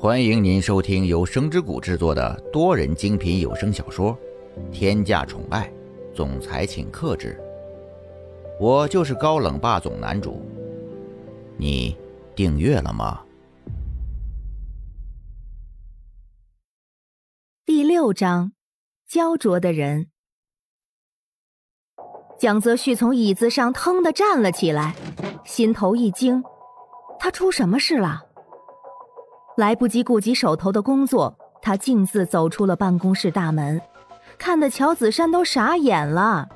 欢迎您收听由声之谷制作的多人精品有声小说《天价宠爱总裁请克制》，我就是高冷霸总男主。你订阅了吗？第六章，焦灼的人。蒋泽旭从椅子上腾的站了起来，心头一惊，他出什么事了？来不及顾及手头的工作，他径自走出了办公室大门，看得乔子山都傻眼了。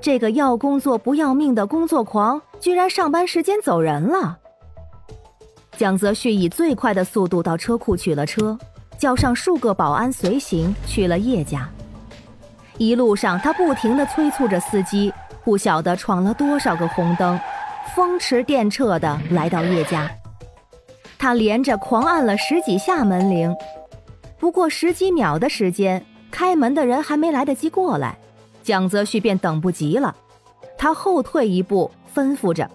这个要工作不要命的工作狂，居然上班时间走人了。蒋泽旭以最快的速度到车库取了车，叫上数个保安随行去了叶家。一路上，他不停地催促着司机，不晓得闯了多少个红灯，风驰电掣地来到叶家。他连着狂按了十几下门铃，不过十几秒的时间，开门的人还没来得及过来，蒋泽旭便等不及了。他后退一步，吩咐着：“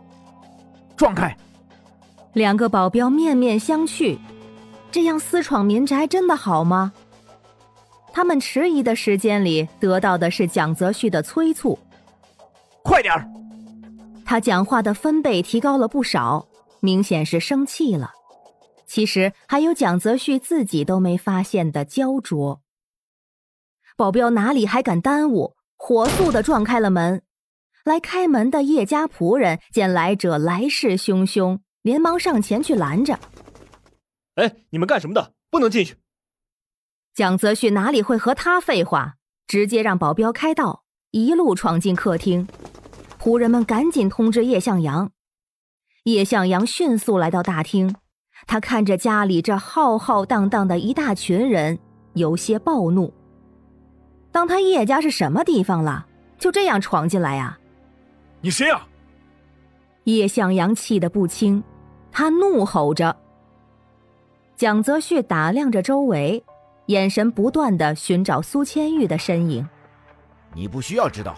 撞开！”两个保镖面面相觑，这样私闯民宅真的好吗？他们迟疑的时间里，得到的是蒋泽旭的催促：“快点儿！”他讲话的分贝提高了不少，明显是生气了。其实还有蒋泽旭自己都没发现的焦灼。保镖哪里还敢耽误，火速的撞开了门。来开门的叶家仆人见来者来势汹汹，连忙上前去拦着：“哎，你们干什么的？不能进去！”蒋泽旭哪里会和他废话，直接让保镖开道，一路闯进客厅。仆人们赶紧通知叶向阳。叶向阳迅速来到大厅。他看着家里这浩浩荡荡的一大群人，有些暴怒。当他叶家是什么地方了？就这样闯进来呀？你谁呀？叶向阳气得不轻，他怒吼着。蒋泽旭打量着周围，眼神不断的寻找苏千玉的身影。你不需要知道。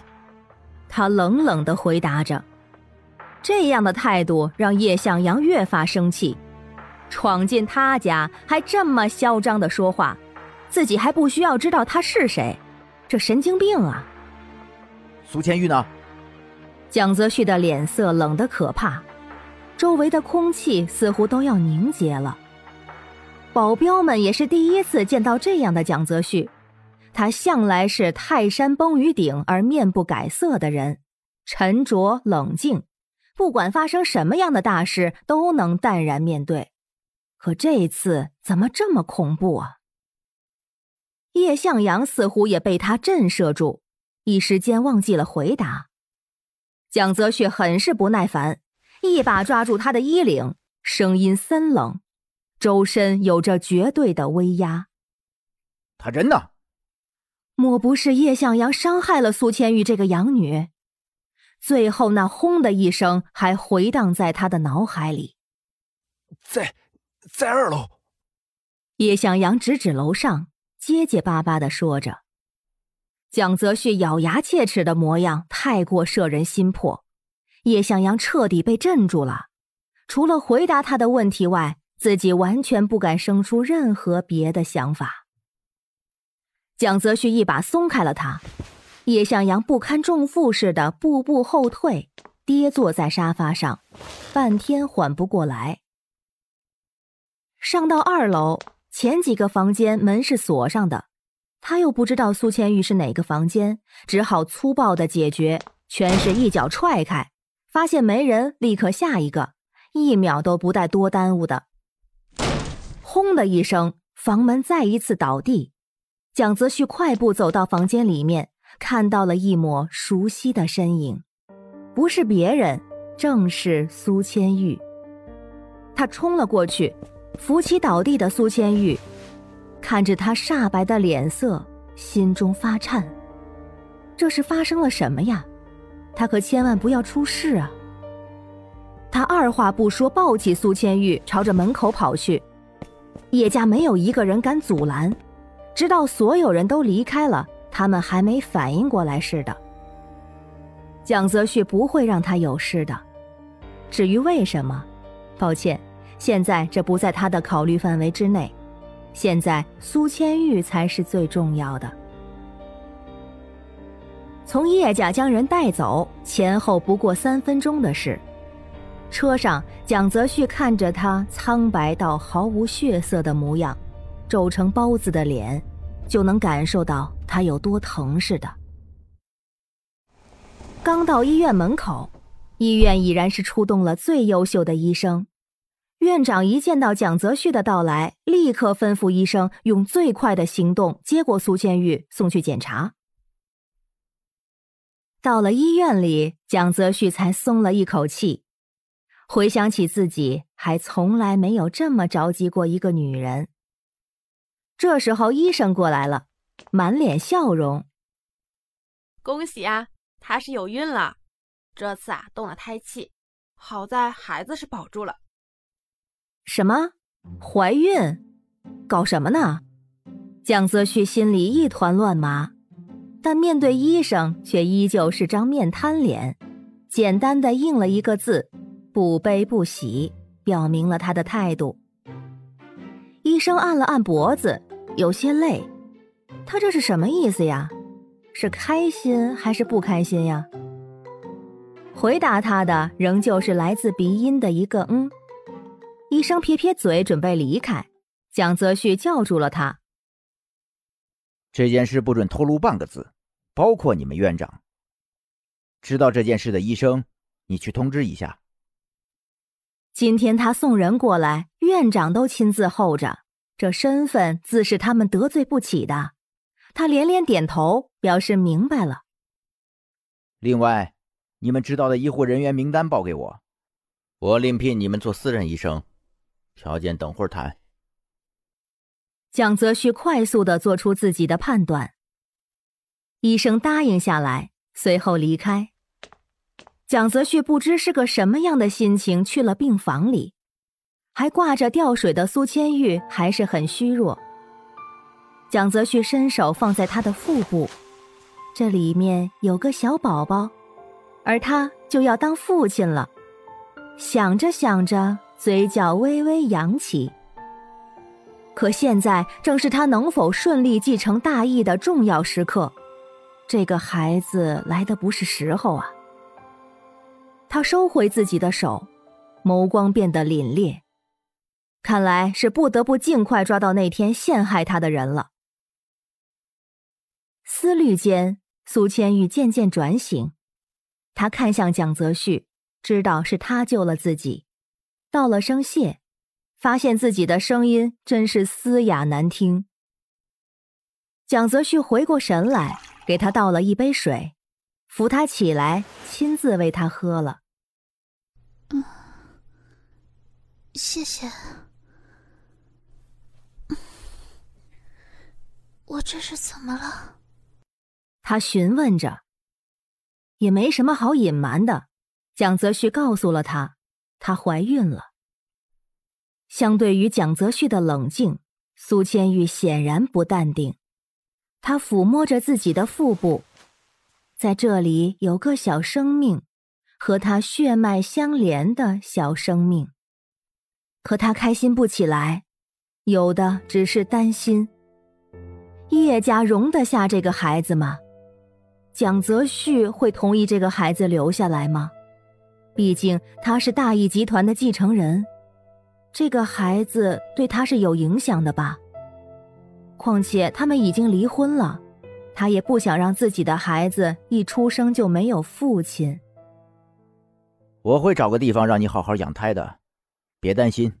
他冷冷的回答着。这样的态度让叶向阳越发生气。闯进他家还这么嚣张的说话，自己还不需要知道他是谁，这神经病啊！苏千玉呢？蒋泽旭的脸色冷得可怕，周围的空气似乎都要凝结了。保镖们也是第一次见到这样的蒋泽旭，他向来是泰山崩于顶而面不改色的人，沉着冷静，不管发生什么样的大事都能淡然面对。可这一次怎么这么恐怖啊？叶向阳似乎也被他震慑住，一时间忘记了回答。蒋泽旭很是不耐烦，一把抓住他的衣领，声音森冷，周身有着绝对的威压。他人呢？莫不是叶向阳伤害了苏千玉这个养女？最后那轰的一声还回荡在他的脑海里。在。在二楼，叶向阳指指楼上，结结巴巴的说着。蒋泽旭咬牙切齿的模样太过摄人心魄，叶向阳彻底被镇住了。除了回答他的问题外，自己完全不敢生出任何别的想法。蒋泽旭一把松开了他，叶向阳不堪重负似的步步后退，跌坐在沙发上，半天缓不过来。上到二楼，前几个房间门是锁上的，他又不知道苏千玉是哪个房间，只好粗暴的解决，全是一脚踹开，发现没人，立刻下一个，一秒都不带多耽误的。轰的一声，房门再一次倒地。蒋泽旭快步走到房间里面，看到了一抹熟悉的身影，不是别人，正是苏千玉。他冲了过去。扶起倒地的苏千玉，看着他煞白的脸色，心中发颤。这是发生了什么呀？他可千万不要出事啊！他二话不说，抱起苏千玉，朝着门口跑去。叶家没有一个人敢阻拦，直到所有人都离开了，他们还没反应过来似的。蒋泽旭不会让他有事的。至于为什么，抱歉。现在这不在他的考虑范围之内。现在苏千玉才是最重要的。从叶家将人带走，前后不过三分钟的事。车上，蒋泽旭看着他苍白到毫无血色的模样，皱成包子的脸，就能感受到他有多疼似的。刚到医院门口，医院已然是出动了最优秀的医生。院长一见到蒋泽旭的到来，立刻吩咐医生用最快的行动接过苏千玉送去检查。到了医院里，蒋泽旭才松了一口气，回想起自己还从来没有这么着急过一个女人。这时候，医生过来了，满脸笑容：“恭喜啊，她是有孕了，这次啊动了胎气，好在孩子是保住了。”什么？怀孕？搞什么呢？蒋泽旭心里一团乱麻，但面对医生却依旧是张面瘫脸，简单的应了一个字：“不悲不喜”，表明了他的态度。医生按了按脖子，有些累。他这是什么意思呀？是开心还是不开心呀？回答他的仍旧是来自鼻音的一个“嗯”。医生撇撇嘴，准备离开。蒋泽旭叫住了他：“这件事不准透露半个字，包括你们院长。知道这件事的医生，你去通知一下。今天他送人过来，院长都亲自候着，这身份自是他们得罪不起的。”他连连点头，表示明白了。另外，你们知道的医护人员名单报给我，我另聘你们做私人医生。条件等会儿谈。蒋泽旭快速的做出自己的判断。医生答应下来，随后离开。蒋泽旭不知是个什么样的心情去了病房里，还挂着吊水的苏千玉还是很虚弱。蒋泽旭伸手放在他的腹部，这里面有个小宝宝，而他就要当父亲了。想着想着。嘴角微微扬起。可现在正是他能否顺利继承大义的重要时刻，这个孩子来的不是时候啊！他收回自己的手，眸光变得凛冽，看来是不得不尽快抓到那天陷害他的人了。思虑间，苏千玉渐渐转醒，他看向蒋泽旭，知道是他救了自己。道了声谢，发现自己的声音真是嘶哑难听。蒋泽旭回过神来，给他倒了一杯水，扶他起来，亲自喂他喝了。嗯，谢谢。我这是怎么了？他询问着。也没什么好隐瞒的，蒋泽旭告诉了他。她怀孕了。相对于蒋泽旭的冷静，苏千玉显然不淡定。她抚摸着自己的腹部，在这里有个小生命，和她血脉相连的小生命。可她开心不起来，有的只是担心：叶家容得下这个孩子吗？蒋泽旭会同意这个孩子留下来吗？毕竟他是大义集团的继承人，这个孩子对他是有影响的吧？况且他们已经离婚了，他也不想让自己的孩子一出生就没有父亲。我会找个地方让你好好养胎的，别担心。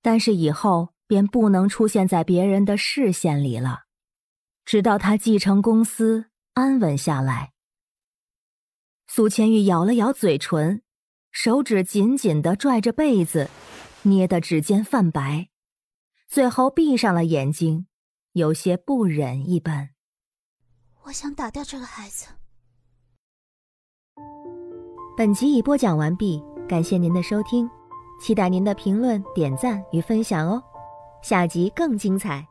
但是以后便不能出现在别人的视线里了，直到他继承公司安稳下来。苏千玉咬了咬嘴唇，手指紧紧的拽着被子，捏得指尖泛白，最后闭上了眼睛，有些不忍一般。我想打掉这个孩子。本集已播讲完毕，感谢您的收听，期待您的评论、点赞与分享哦，下集更精彩。